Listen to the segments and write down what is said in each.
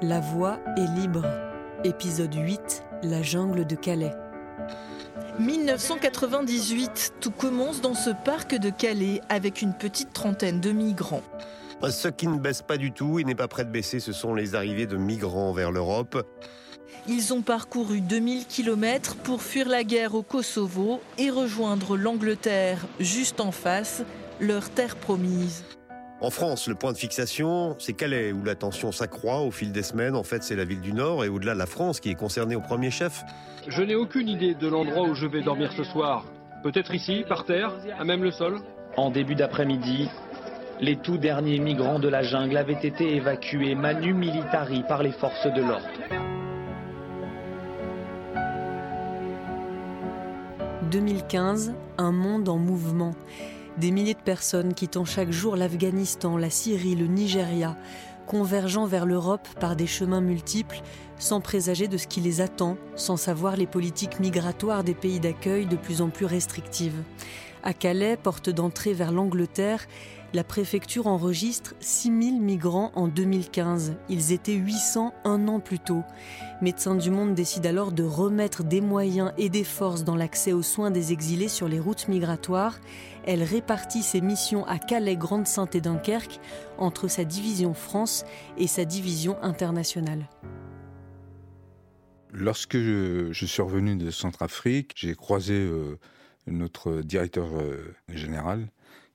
La voix est libre. Épisode 8 La jungle de Calais. 1998, tout commence dans ce parc de Calais avec une petite trentaine de migrants. Ce qui ne baisse pas du tout et n'est pas prêt de baisser, ce sont les arrivées de migrants vers l'Europe. Ils ont parcouru 2000 km pour fuir la guerre au Kosovo et rejoindre l'Angleterre juste en face, leur terre promise. En France, le point de fixation, c'est Calais, où la tension s'accroît au fil des semaines. En fait, c'est la ville du Nord et au-delà de la France qui est concernée au premier chef. Je n'ai aucune idée de l'endroit où je vais dormir ce soir. Peut-être ici, par terre, à même le sol En début d'après-midi, les tout derniers migrants de la jungle avaient été évacués manu militari par les forces de l'ordre. 2015, un monde en mouvement. Des milliers de personnes quittant chaque jour l'Afghanistan, la Syrie, le Nigeria, convergeant vers l'Europe par des chemins multiples, sans présager de ce qui les attend, sans savoir les politiques migratoires des pays d'accueil de plus en plus restrictives. À Calais, porte d'entrée vers l'Angleterre, la préfecture enregistre 6000 migrants en 2015. Ils étaient 800 un an plus tôt. Médecins du Monde décide alors de remettre des moyens et des forces dans l'accès aux soins des exilés sur les routes migratoires. Elle répartit ses missions à Calais, Grande-Sainte et Dunkerque entre sa division France et sa division internationale. Lorsque je, suis revenu de Centrafrique, j'ai croisé euh, notre directeur euh, général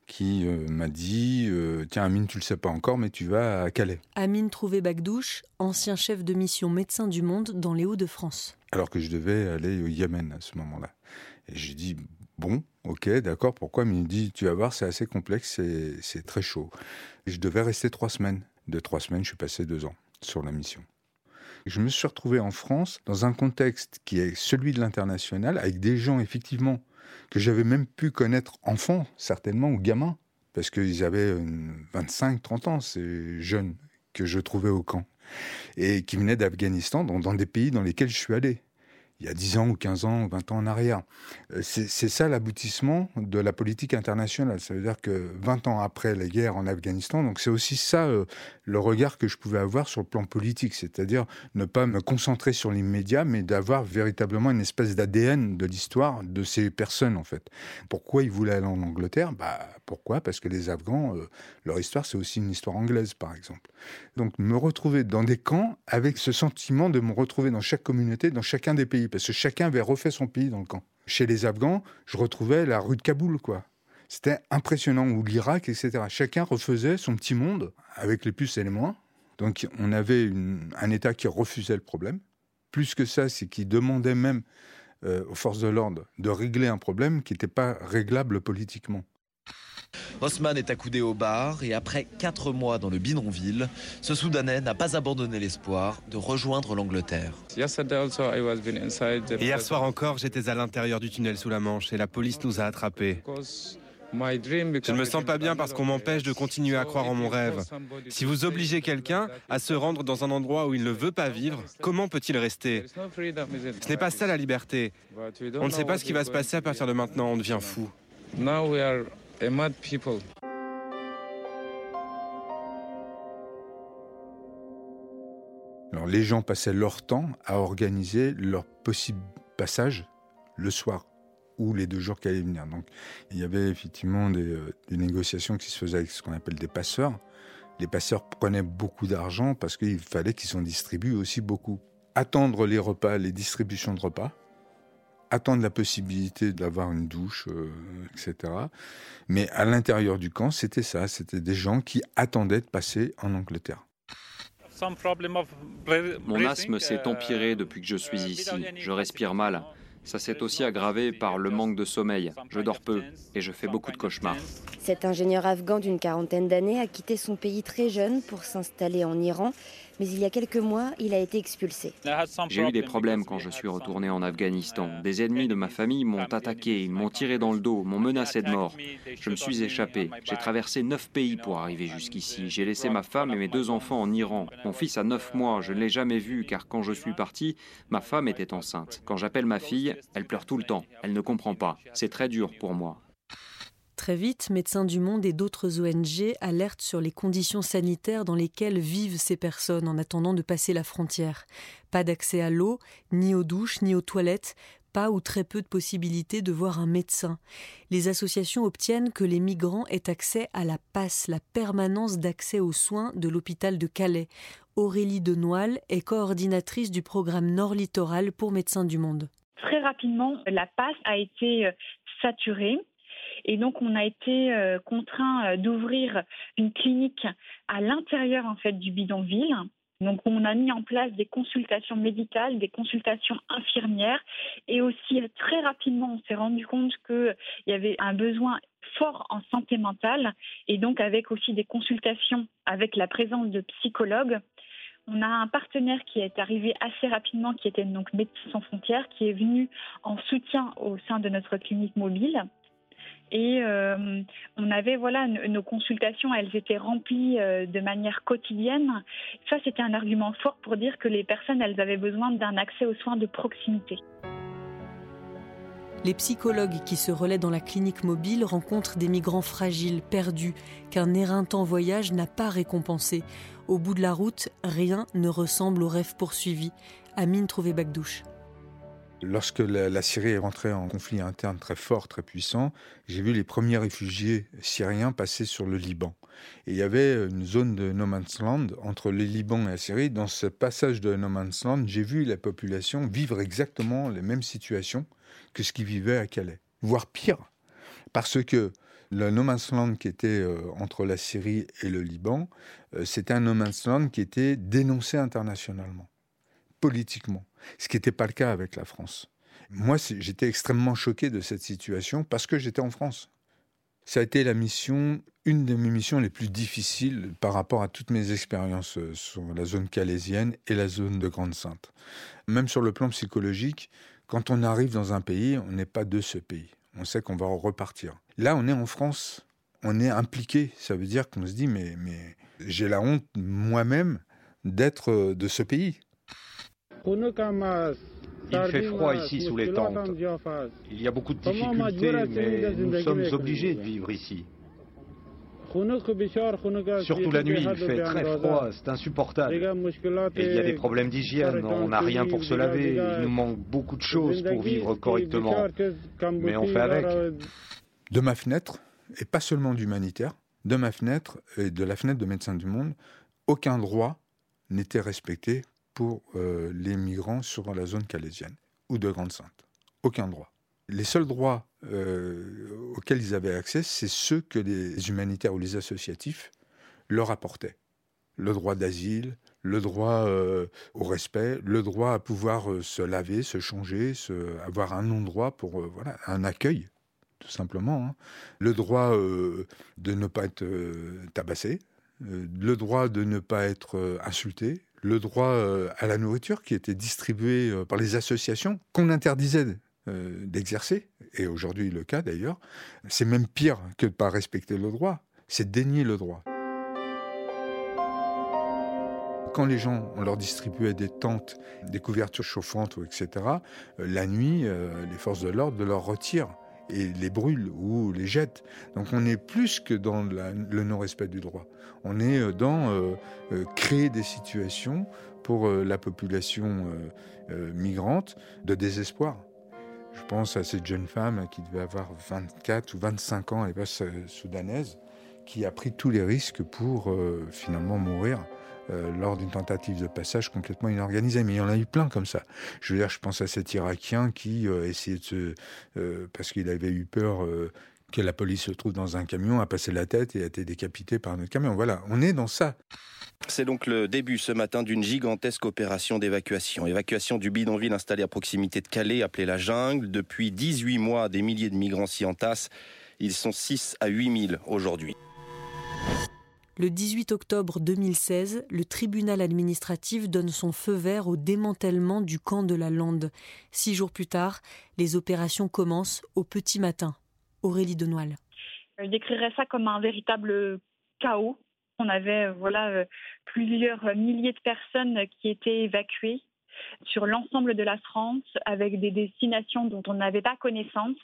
qui euh, m'a dit euh, Tiens, Amine, tu le sais pas encore, mais tu vas à Calais. Amine Trouvé-Bagdouche, ancien chef de mission médecin du monde dans les Hauts-de-France. Alors que je devais aller au Yémen à ce moment-là. Et j'ai dit Bon, ok, d'accord, pourquoi Mais il me dit Tu vas voir, c'est assez complexe, c'est très chaud. Et je devais rester trois semaines. De trois semaines, je suis passé deux ans sur la mission. Je me suis retrouvé en France dans un contexte qui est celui de l'international, avec des gens effectivement que j'avais même pu connaître enfant, certainement, ou gamin, parce qu'ils avaient 25-30 ans, ces jeunes que je trouvais au camp, et qui venaient d'Afghanistan, dans, des pays dans lesquels je suis allé il y a 10 ans ou 15 ans ou 20 ans en arrière. Euh, c'est ça l'aboutissement de la politique internationale. Ça veut dire que 20 ans après la guerre en Afghanistan, donc c'est aussi ça euh, le regard que je pouvais avoir sur le plan politique, c'est-à-dire ne pas me concentrer sur l'immédiat, mais d'avoir véritablement une espèce d'ADN de l'histoire de ces personnes en fait. Pourquoi ils voulaient aller en Angleterre? Bah pourquoi? Parce que les Afghans, euh, leur histoire c'est aussi une histoire anglaise par exemple. Donc me retrouver dans des camps avec ce sentiment de me retrouver dans chaque communauté, dans chacun des pays parce que chacun avait refait son pays dans le camp. Chez les Afghans, je retrouvais la rue de Kaboul, quoi. C'était impressionnant, ou l'Irak, etc. Chacun refaisait son petit monde, avec les puces et les moins. Donc on avait un État qui refusait le problème. Plus que ça, c'est qu'il demandait même euh, aux forces de l'ordre de régler un problème qui n'était pas réglable politiquement. Osman est accoudé au bar et après quatre mois dans le bidonville, ce Soudanais n'a pas abandonné l'espoir de rejoindre l'Angleterre. Hier soir encore, j'étais à l'intérieur du tunnel sous la Manche et la police nous a attrapés. Je ne me sens pas bien parce qu'on m'empêche de continuer à croire en mon rêve. Si vous obligez quelqu'un à se rendre dans un endroit où il ne veut pas vivre, comment peut-il rester? Ce n'est pas ça la liberté. On ne sait pas ce qui va se passer à partir de maintenant, on devient fou. Alors les gens passaient leur temps à organiser leur possible passage le soir ou les deux jours qui allaient venir. Donc il y avait effectivement des, euh, des négociations qui se faisaient avec ce qu'on appelle des passeurs. Les passeurs prenaient beaucoup d'argent parce qu'il fallait qu'ils en distribuent aussi beaucoup. Attendre les repas, les distributions de repas, attendre la possibilité d'avoir une douche, euh, etc. Mais à l'intérieur du camp, c'était ça, c'était des gens qui attendaient de passer en Angleterre. Mon asthme s'est empiré depuis que je suis ici. Je respire mal. Ça s'est aussi aggravé par le manque de sommeil. Je dors peu et je fais beaucoup de cauchemars. Cet ingénieur afghan d'une quarantaine d'années a quitté son pays très jeune pour s'installer en Iran mais il y a quelques mois, il a été expulsé. J'ai eu des problèmes quand je suis retourné en Afghanistan. Des ennemis de ma famille m'ont attaqué, ils m'ont tiré dans le dos, m'ont menacé de mort. Je me suis échappé. J'ai traversé neuf pays pour arriver jusqu'ici. J'ai laissé ma femme et mes deux enfants en Iran. Mon fils a neuf mois, je ne l'ai jamais vu car quand je suis parti, ma femme était enceinte. Quand j'appelle ma fille, elle pleure tout le temps. Elle ne comprend pas. C'est très dur pour moi. Très vite, Médecins du Monde et d'autres ONG alertent sur les conditions sanitaires dans lesquelles vivent ces personnes en attendant de passer la frontière. Pas d'accès à l'eau, ni aux douches, ni aux toilettes, pas ou très peu de possibilités de voir un médecin. Les associations obtiennent que les migrants aient accès à la passe, la permanence d'accès aux soins de l'hôpital de Calais. Aurélie Denoil est coordinatrice du programme Nord Littoral pour Médecins du Monde. Très rapidement, la passe a été saturée. Et donc, on a été euh, contraint euh, d'ouvrir une clinique à l'intérieur en fait du bidonville donc on a mis en place des consultations médicales, des consultations infirmières et aussi très rapidement on s'est rendu compte qu'il y avait un besoin fort en santé mentale et donc avec aussi des consultations avec la présence de psychologues. On a un partenaire qui est arrivé assez rapidement, qui était donc Médecins sans frontières, qui est venu en soutien au sein de notre clinique mobile. Et euh, on avait voilà nos consultations, elles étaient remplies euh, de manière quotidienne. Ça, c'était un argument fort pour dire que les personnes, elles avaient besoin d'un accès aux soins de proximité. Les psychologues qui se relaient dans la clinique mobile rencontrent des migrants fragiles, perdus, qu'un éreintant voyage n'a pas récompensé. Au bout de la route, rien ne ressemble au rêve poursuivi. Amine trouvait Bagdouche. Lorsque la, Syrie est rentrée en conflit interne très fort, très puissant, j'ai vu les premiers réfugiés syriens passer sur le Liban. Et il y avait une zone de no man's land entre le Liban et la Syrie. Dans ce passage de no man's land, j'ai vu la population vivre exactement les mêmes situations que ce qu'ils vivaient à Calais, voire pire, parce que le no man's land qui était euh, entre la Syrie et le Liban, euh, c'était un no man's land qui était dénoncé internationalement politiquement, ce qui n'était pas le cas avec la France. Moi, j'étais extrêmement choqué de cette situation parce que j'étais en France. Ça a été la mission, une de mes missions les plus difficiles par rapport à toutes mes expériences euh, sur la zone calaisienne et la zone de Grande-Sainte. Même sur le plan psychologique, quand on arrive dans un pays, on n'est pas de ce pays. On sait qu'on va repartir. Là, on est en France, on est impliqué. Ça veut dire qu'on se dit, mais, mais j'ai la honte moi-même d'être euh, de ce pays. Il fait froid ici sous les tentes. Il y a beaucoup de difficultés, mais nous sommes obligés de vivre ici. Surtout la nuit, il fait très froid, c'est insupportable. Et il y a des problèmes d'hygiène, on n'a rien pour se laver, il nous manque beaucoup de choses pour vivre correctement. Mais on fait avec. De ma fenêtre, et pas seulement d'humanitaire, de ma fenêtre et de la fenêtre de Médecins du Monde, aucun droit n'était respecté pour euh, les migrants sur la zone calaisienne ou de Grande-Sainte. Aucun droit. Les seuls droits euh, auxquels ils avaient accès, c'est ceux que les humanitaires ou les associatifs leur apportaient. Le droit d'asile, le droit euh, au respect, le droit à pouvoir se laver, se changer, avoir un endroit pour un accueil, tout simplement. Le droit de ne pas être tabassé, le droit de ne pas être insulté, le droit euh, à la nourriture qui était distribué euh, par les associations qu'on interdisait euh, d'exercer, et aujourd'hui le cas d'ailleurs, c'est même pire que de ne pas respecter le droit, c'est dénier le droit. Quand les gens, on leur distribuait des tentes, des couvertures chauffantes, etc., la nuit, les forces de l'ordre leur retirent et les brûlent ou les jettent. Donc on est plus que dans le non-respect du droit. On est euh, dans euh, euh, créer des situations pour la population migrante de désespoir. Je pense à cette jeune femme qui devait avoir 24 ou 25 ans, soudanaise, qui a pris tous les risques pour finalement mourir euh, lors d'une tentative de passage complètement inorganisée. Mais il y en a eu plein comme ça. Je veux dire, je pense à cet Irakien qui euh, de. Euh, parce qu'il avait eu peur que la police se trouve dans un camion, a passé la tête et a été décapité par un autre camion. Voilà, on est dans ça. C'est donc le début ce matin d'une gigantesque opération d'évacuation. Évacuation du bidonville installé à proximité de Calais, appelé la jungle. Depuis 18 mois, des milliers de migrants s'y entassent. Ils sont 6 à 8 000 aujourd'hui. Le 18 octobre 2016, le tribunal administratif donne son feu vert au démantèlement du camp de la Lande. Six jours plus tard, les opérations commencent au petit matin. Aurélie Denoil. Je décrirais ça comme un véritable chaos. On avait voilà plusieurs milliers de personnes qui étaient évacuées sur l'ensemble de la France avec des destinations dont on n'avait pas connaissance.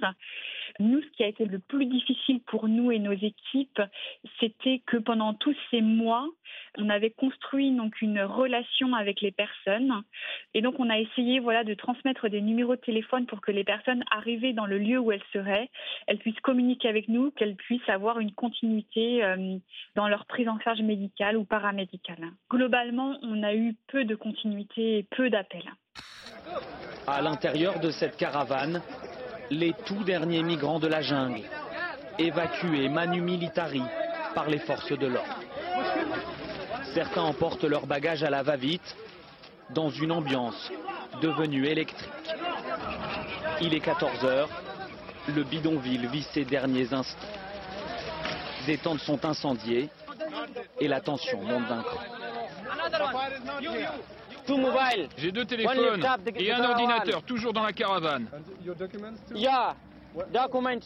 Nous, ce qui a été le plus difficile pour nous et nos équipes, c'était que pendant tous ces mois, on avait construit donc une relation avec les personnes et donc on a essayé voilà de transmettre des numéros de téléphone pour que les personnes arrivées dans le lieu où elles seraient, elles puissent communiquer avec nous, qu'elles puissent avoir une continuité euh, dans leur prise en charge médicale ou paramédicale. Globalement, on a eu peu de continuité et peu d'appels. À l'intérieur de cette caravane, les tout derniers migrants de la jungle, évacués manu militari par les forces de l'ordre. Certains emportent leurs bagages à la va-vite dans une ambiance devenue électrique. Il est 14 heures, le bidonville vit ses derniers instants. Des tentes sont incendiées et la tension monte d'un cran. J'ai deux téléphones et un ordinateur toujours dans la caravane.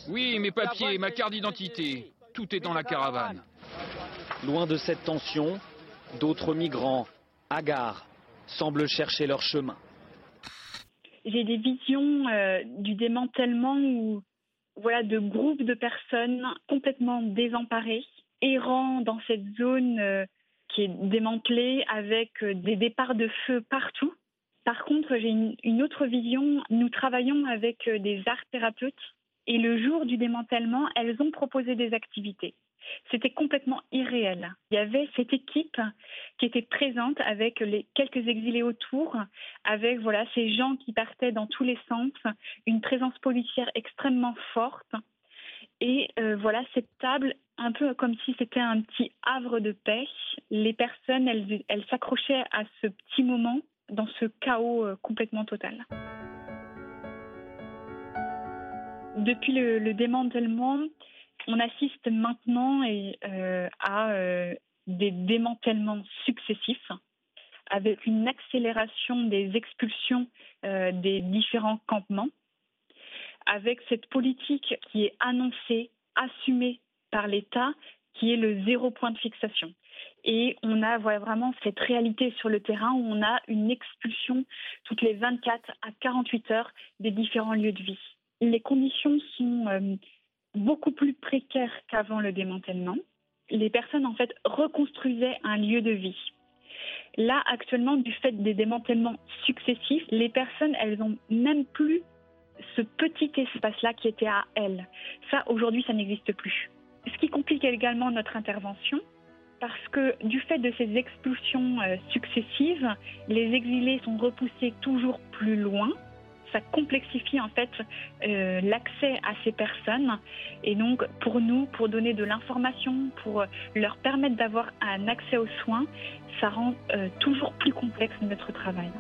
Oui, mes papiers, ma carte d'identité, tout est dans la caravane. Loin de cette tension, d'autres migrants, hagards, semblent chercher leur chemin. J'ai des visions euh, du démantèlement où, voilà, de groupes de personnes complètement désemparées, errant dans cette zone euh, qui est démantelée avec euh, des départs de feu partout. Par contre, j'ai une, autre vision. Nous travaillons avec des arts thérapeutes et le jour du démantèlement, elles ont proposé des activités. C'était complètement irréel. Il y avait cette équipe qui était présente avec les quelques exilés autour, avec voilà ces gens qui partaient dans tous les sens, une présence policière extrêmement forte. Et euh, voilà cette table, un peu comme si c'était un petit havre de paix. Les personnes, elles, s'accrochaient à ce petit moment dans ce chaos euh, complètement total. Depuis le démantèlement, on assiste maintenant euh, à des démantèlements successifs avec une accélération des expulsions des différents campements, avec cette politique qui est annoncée, assumée par l'État, qui est le zéro point de fixation. Et on a vraiment cette réalité sur le terrain où on a une expulsion toutes les 24 à 48 heures des différents lieux de vie. Les conditions sont beaucoup plus précaire qu'avant le démantèlement. Les personnes, en fait, reconstruisaient un lieu de vie. Là, actuellement, du fait des démantèlements successifs, les personnes, elles n'ont même plus ce petit espace-là qui était à elles. Ça, aujourd'hui, ça n'existe plus. Ce qui complique également notre intervention, parce que du fait de ces expulsions euh, successives, les exilés sont repoussés toujours plus loin ça complexifie en fait euh, l'accès à ces personnes. Et donc pour nous, pour donner de l'information, pour leur permettre d'avoir un accès aux soins, ça rend euh, toujours plus complexe notre travail.